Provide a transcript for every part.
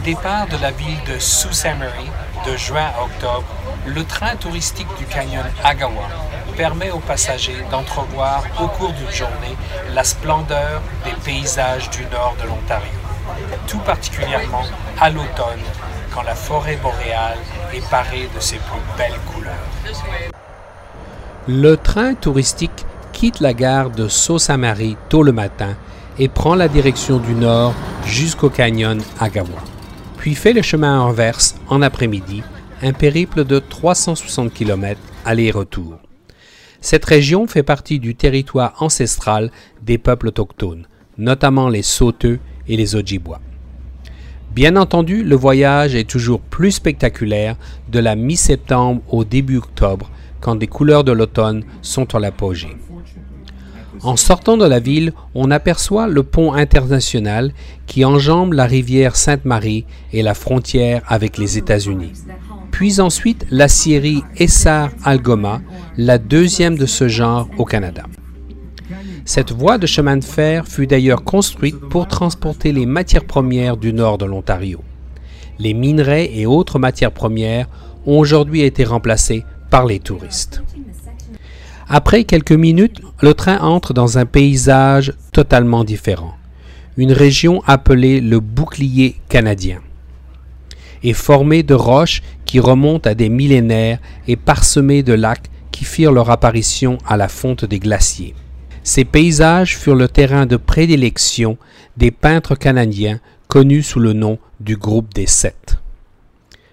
Au départ de la ville de Sault Ste. Marie, de juin à octobre, le train touristique du canyon Agawa permet aux passagers d'entrevoir au cours d'une journée la splendeur des paysages du nord de l'Ontario, tout particulièrement à l'automne quand la forêt boréale est parée de ses plus belles couleurs. Le train touristique quitte la gare de Sault-Saint-Marie tôt le matin et prend la direction du nord jusqu'au canyon Agawa, puis fait le chemin inverse en après-midi, un périple de 360 km aller-retour. Cette région fait partie du territoire ancestral des peuples autochtones, notamment les Sauteux et les Ojibwa. Bien entendu, le voyage est toujours plus spectaculaire de la mi-septembre au début octobre, quand des couleurs de l'automne sont à l'apogée. En sortant de la ville, on aperçoit le pont international qui enjambe la rivière Sainte-Marie et la frontière avec les États-Unis puis ensuite la scierie Essar Algoma, la deuxième de ce genre au Canada. Cette voie de chemin de fer fut d'ailleurs construite pour transporter les matières premières du nord de l'Ontario. Les minerais et autres matières premières ont aujourd'hui été remplacés par les touristes. Après quelques minutes, le train entre dans un paysage totalement différent, une région appelée le bouclier canadien est formé de roches qui remontent à des millénaires et parsemé de lacs qui firent leur apparition à la fonte des glaciers. Ces paysages furent le terrain de prédilection des peintres canadiens connus sous le nom du groupe des Sept.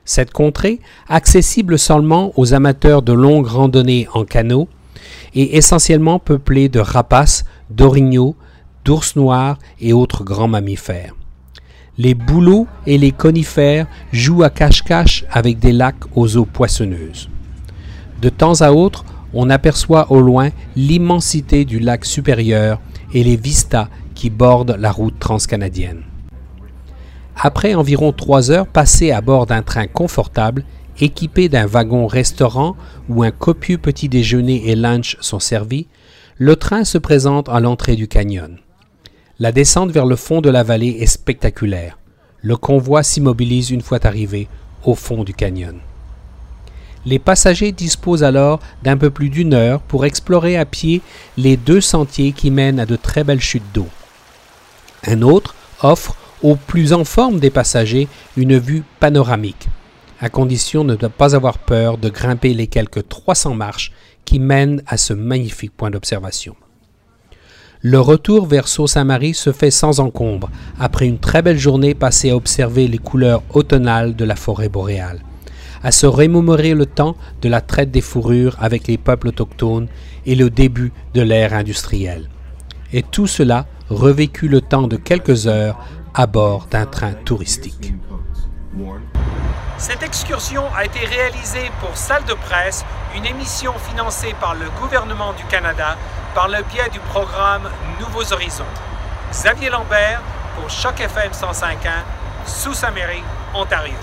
Cette contrée, accessible seulement aux amateurs de longues randonnées en canot, est essentiellement peuplée de rapaces, d'orignaux, d'ours noirs et autres grands mammifères. Les bouleaux et les conifères jouent à cache-cache avec des lacs aux eaux poissonneuses. De temps à autre, on aperçoit au loin l'immensité du lac supérieur et les vistas qui bordent la route transcanadienne. Après environ trois heures passées à bord d'un train confortable, équipé d'un wagon-restaurant où un copieux petit déjeuner et lunch sont servis, le train se présente à l'entrée du canyon. La descente vers le fond de la vallée est spectaculaire. Le convoi s'immobilise une fois arrivé au fond du canyon. Les passagers disposent alors d'un peu plus d'une heure pour explorer à pied les deux sentiers qui mènent à de très belles chutes d'eau. Un autre offre aux plus en forme des passagers une vue panoramique, à condition de ne pas avoir peur de grimper les quelques 300 marches qui mènent à ce magnifique point d'observation. Le retour vers Sault-Saint-Marie se fait sans encombre, après une très belle journée passée à observer les couleurs automnales de la forêt boréale, à se remémorer le temps de la traite des fourrures avec les peuples autochtones et le début de l'ère industrielle. Et tout cela revécu le temps de quelques heures à bord d'un train touristique. Cette excursion a été réalisée pour Salle de presse, une émission financée par le gouvernement du Canada par le biais du programme Nouveaux Horizons. Xavier Lambert pour Choc FM 105.1, sous Ontario.